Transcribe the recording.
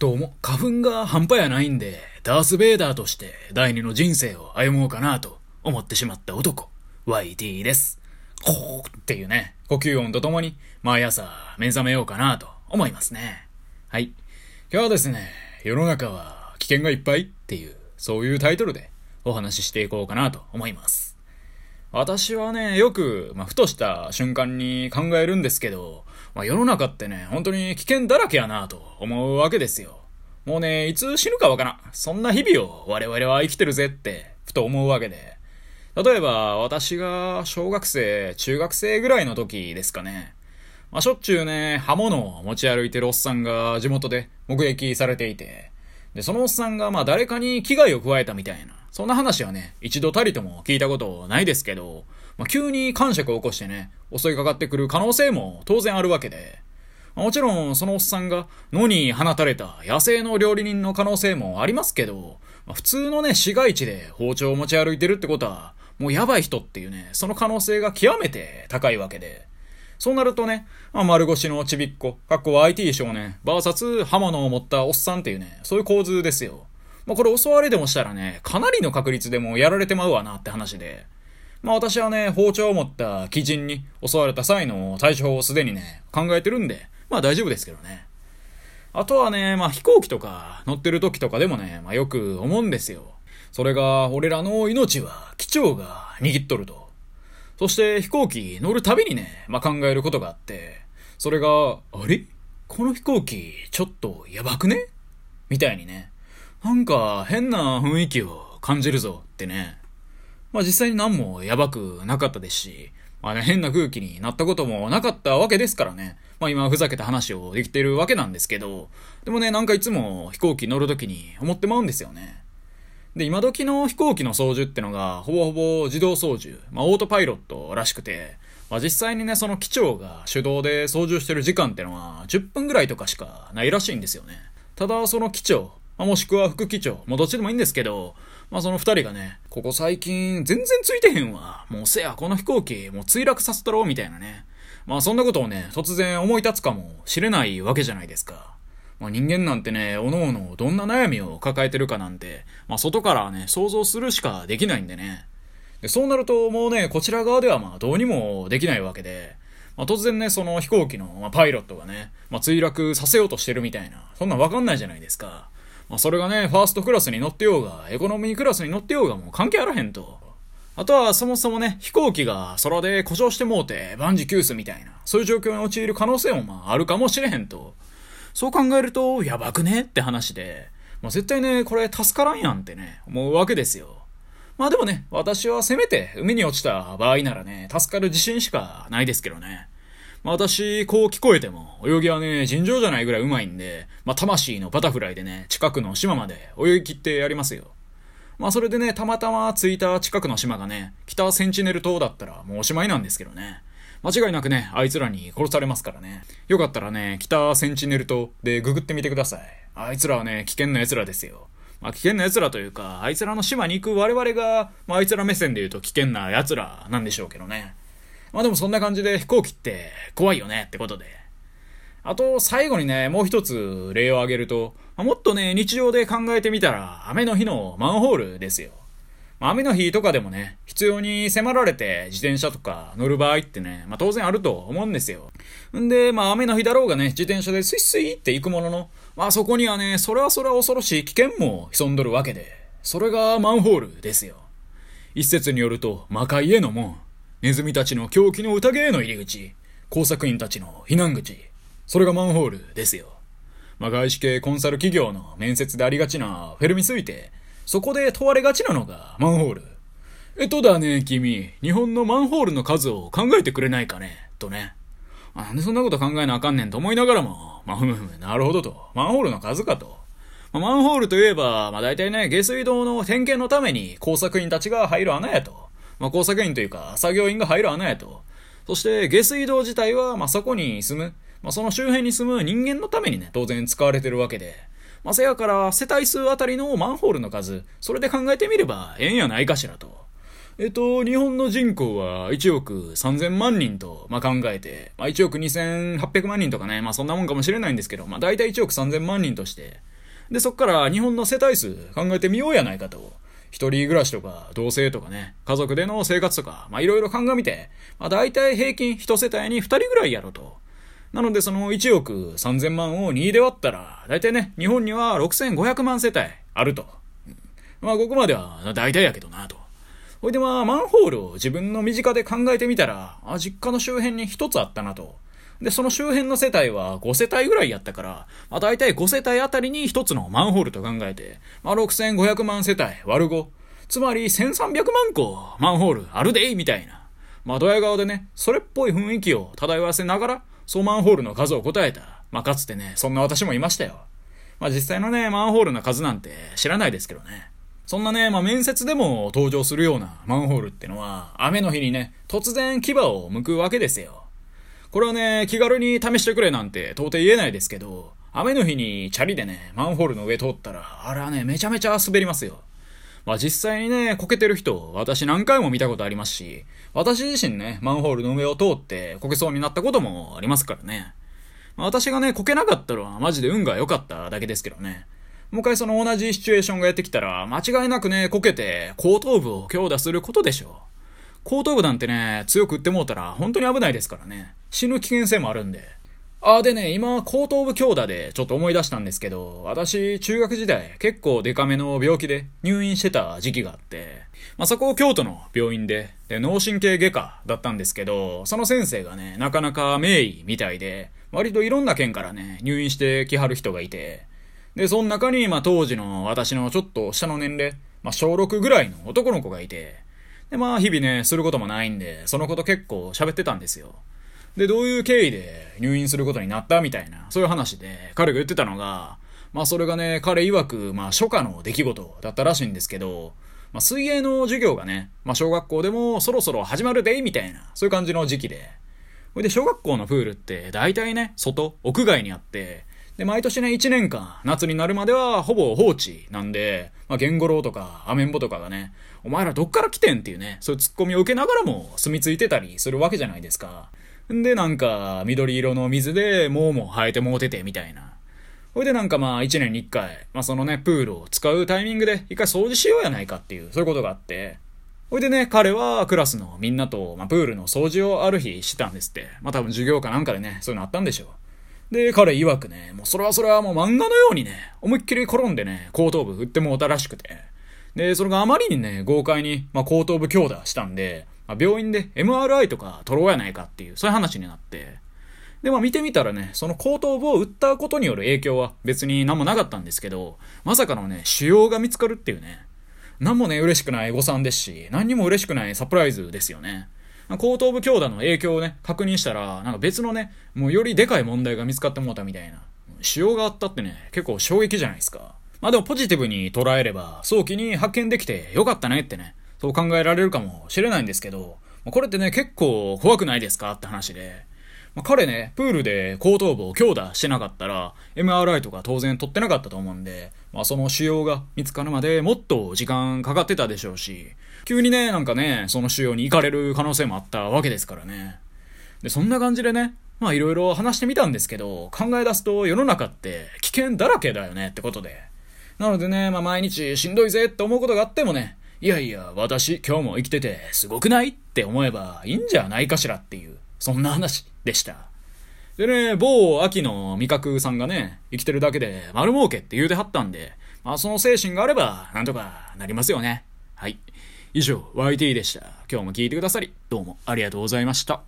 どうも、花粉が半端やないんで、ダース・ベイダーとして第二の人生を歩もうかなと思ってしまった男、YT です。こーっていうね、呼吸音とともに毎朝目覚めようかなと思いますね。はい。今日はですね、世の中は危険がいっぱいっていう、そういうタイトルでお話ししていこうかなと思います。私はね、よく、まあ、ふとした瞬間に考えるんですけど、まあ、世の中ってね、本当に危険だらけやなと思うわけですよ。もうね、いつ死ぬかわからん。そんな日々を我々は生きてるぜって、ふと思うわけで。例えば、私が小学生、中学生ぐらいの時ですかね。まあ、しょっちゅうね、刃物を持ち歩いてるおっさんが地元で目撃されていて、で、そのおっさんがまあ誰かに危害を加えたみたいな、そんな話はね、一度たりとも聞いたことないですけど、まあ、急に感触を起こしてね、襲いかかってくる可能性も当然あるわけで、もちろんそのおっさんが野に放たれた野生の料理人の可能性もありますけど、まあ、普通のね、市街地で包丁を持ち歩いてるってことは、もうやばい人っていうね、その可能性が極めて高いわけで、そうなるとね、まあ、丸腰のちびっこ、かっこ IT 少年、バーサス刃物を持ったおっさんっていうね、そういう構図ですよ。まあ、これ襲われでもしたらね、かなりの確率でもやられてまうわなって話で。まあ私はね、包丁を持った鬼人に襲われた際の対処法をすでにね、考えてるんで、まあ大丈夫ですけどね。あとはね、まあ飛行機とか乗ってる時とかでもね、まあよく思うんですよ。それが、俺らの命は機長が握っとると。そして飛行機乗るたびにね、まあ考えることがあって、それが、あれ？この飛行機、ちょっとやばくね？みたいにね。なんか変な雰囲気を感じるぞってね。まあ実際に何もやばくなかったですし、まあね、変な空気になったこともなかったわけですからね。まあ今ふざけた話をできてるわけなんですけど、でもね、なんかいつも飛行機乗るときに思ってまうんですよね。で、今時の飛行機の操縦ってのが、ほぼほぼ自動操縦、まあオートパイロットらしくて、まあ実際にね、その機長が手動で操縦してる時間ってのは10分ぐらいとかしかないらしいんですよね。ただその機長、まあ、もしくは副機長、もうどっちでもいいんですけど、まあその二人がね、ここ最近全然ついてへんわ。もうせや、この飛行機、もう墜落させたろ、みたいなね。まあそんなことをね、突然思い立つかもしれないわけじゃないですか。まあ人間なんてね、おのおのどんな悩みを抱えてるかなんて、まあ外からね、想像するしかできないんでね。でそうなるともうね、こちら側ではまあどうにもできないわけで、まあ、突然ね、その飛行機の、ま、パイロットがね、まあ、墜落させようとしてるみたいな、そんなわかんないじゃないですか。まあ、それがね、ファーストクラスに乗ってようが、エコノミークラスに乗ってようがもう関係あらへんと。あとはそもそもね、飛行機が空で故障してもうて万事休すみたいな、そういう状況に陥る可能性もまああるかもしれへんと。そう考えると、やばくねって話で、まあ、絶対ね、これ助からんやんってね、思うわけですよ。まあでもね、私はせめて海に落ちた場合ならね、助かる自信しかないですけどね。まあ私、こう聞こえても、泳ぎはね、尋常じゃないぐらい上手いんで、まあ魂のバタフライでね、近くの島まで泳ぎ切ってやりますよ。まあそれでね、たまたま着いた近くの島がね、北センチネル島だったらもうおしまいなんですけどね。間違いなくね、あいつらに殺されますからね。よかったらね、北センチネル島でググってみてください。あいつらはね、危険な奴らですよ。まあ危険な奴らというか、あいつらの島に行く我々が、まああいつら目線で言うと危険な奴らなんでしょうけどね。まあでもそんな感じで飛行機って怖いよねってことで。あと、最後にね、もう一つ例を挙げると、もっとね、日常で考えてみたら、雨の日のマンホールですよ。ま雨の日とかでもね、必要に迫られて自転車とか乗る場合ってね、まあ当然あると思うんですよ。んで、まあ雨の日だろうがね、自転車でスイスイって行くものの、まあそこにはね、それはそれは恐ろしい危険も潜んどるわけで、それがマンホールですよ。一説によると、魔界への門、ネズミたちの狂気の宴への入り口、工作員たちの避難口、それがマンホールですよ。まあ、外資系コンサル企業の面接でありがちなフェルミ推定、そこで問われがちなのがマンホール。えっとだね、君、日本のマンホールの数を考えてくれないかね、とね。なんでそんなこと考えなあかんねんと思いながらも、まあ、ふむふむ、なるほどと。マンホールの数かと。まあ、マンホールといえば、まあ大体ね、下水道の点検のために工作員たちが入る穴やと。まあ工作員というか、作業員が入る穴やと。そして、下水道自体は、まあそこに住む、まあその周辺に住む人間のためにね、当然使われてるわけで。まあせやから、世帯数あたりのマンホールの数、それで考えてみれば、ええんやないかしらと。えっと、日本の人口は1億3000万人と、まあ、考えて、まあ、1億2800万人とかね、まあ、そんなもんかもしれないんですけど、まあ、大体1億3000万人として、で、そっから日本の世帯数考えてみようやないかと。一人暮らしとか、同棲とかね、家族での生活とか、まいろいろ鑑みて、まあ大体平均一世帯に二人ぐらいやろうと。なのでその1億3000万を2で割ったら、大体ね、日本には6500万世帯あると。まあここまでは大体やけどなと。ほいでまあマンホールを自分の身近で考えてみたら、あ、実家の周辺に一つあったなと。で、その周辺の世帯は5世帯ぐらいやったから、まあ大体5世帯あたりに一つのマンホールと考えて、まあ6500万世帯割る5。つまり1300万個マンホールあるでいみたいな。まあドヤ顔でね、それっぽい雰囲気を漂わせながら、そうマンホールの数を答えた。まあかつてね、そんな私もいましたよ。まあ実際のね、マンホールの数なんて知らないですけどね。そんなね、まあ面接でも登場するようなマンホールってのは、雨の日にね、突然牙を剥くわけですよ。これはね、気軽に試してくれなんて到底言えないですけど、雨の日にチャリでね、マンホールの上通ったら、あれはね、めちゃめちゃ滑りますよ。まあ実際にね、こけてる人、私何回も見たことありますし、私自身ね、マンホールの上を通ってこけそうになったこともありますからね。まあ、私がね、こけなかったのはマジで運が良かっただけですけどね。もう一回その同じシチュエーションがやってきたら、間違いなくね、こけて後頭部を強打することでしょう。後頭部なんてね、強く打ってもうたら本当に危ないですからね。死ぬ危険性もあるんで。あ、でね、今、後頭部強打でちょっと思い出したんですけど、私、中学時代、結構デカめの病気で入院してた時期があって、まあ、そこを京都の病院で、で、脳神経外科だったんですけど、その先生がね、なかなか名医みたいで、割といろんな県からね、入院してきはる人がいて、で、その中に、まあ、当時の私のちょっと下の年齢、まあ、小6ぐらいの男の子がいて、で、まあ、日々ね、することもないんで、そのこと結構喋ってたんですよ。で、どういう経緯で入院することになったみたいな、そういう話で、彼が言ってたのが、まあそれがね、彼曰く、まあ初夏の出来事だったらしいんですけど、まあ水泳の授業がね、まあ小学校でもそろそろ始まるで、みたいな、そういう感じの時期で。ほいで小学校のプールって大体ね、外、屋外にあって、で、毎年ね、1年間、夏になるまではほぼ放置なんで、まあ、ゲンゴロウとか、アメンボとかがね、お前らどっから来てんっていうね、そういうツッコミを受けながらも住み着いてたりするわけじゃないですか。んで、なんか、緑色の水で、毛も生えてもうてて、みたいな。ほいでなんかまあ、一年に一回、まあそのね、プールを使うタイミングで、一回掃除しようやないかっていう、そういうことがあって。ほいでね、彼はクラスのみんなと、まあ、プールの掃除をある日してたんですって。まあ多分授業かなんかでね、そういうのあったんでしょう。で、彼曰くね、もうそれはそれはもう漫画のようにね、思いっきり転んでね、後頭部振ってもうたらしくて。で、それがあまりにね、豪快に、まあ後頭部強打したんで、まあ、病院で MRI とか取ろうやないかっていう、そういう話になって。で、まあ見てみたらね、その後頭部を打ったことによる影響は別に何もなかったんですけど、まさかのね、腫瘍が見つかるっていうね。何もね、嬉しくない誤算ですし、何にも嬉しくないサプライズですよね。後頭部強打の影響をね、確認したら、なんか別のね、もうよりでかい問題が見つかってもうたみたいな。腫瘍があったってね、結構衝撃じゃないですか。まあでもポジティブに捉えれば、早期に発見できてよかったねってね、そう考えられるかもしれないんですけど、これってね、結構怖くないですかって話で。まあ、彼ね、プールで後頭部を強打してなかったら、MRI とか当然取ってなかったと思うんで、まあ、その腫瘍が見つかるまでもっと時間かかってたでしょうし、急にね、なんかね、その腫瘍に行かれる可能性もあったわけですからね。で、そんな感じでね、まあいろいろ話してみたんですけど、考え出すと世の中って危険だらけだよねってことで。なのでね、まあ毎日しんどいぜって思うことがあってもね、いやいや、私今日も生きててすごくないって思えばいいんじゃないかしらっていう、そんな話でした。でね、某秋の味覚さんがね、生きてるだけで丸儲けって言うてはったんで、まあその精神があればなんとかなりますよね。はい。以上、YT でした。今日も聞いてくださり、どうもありがとうございました。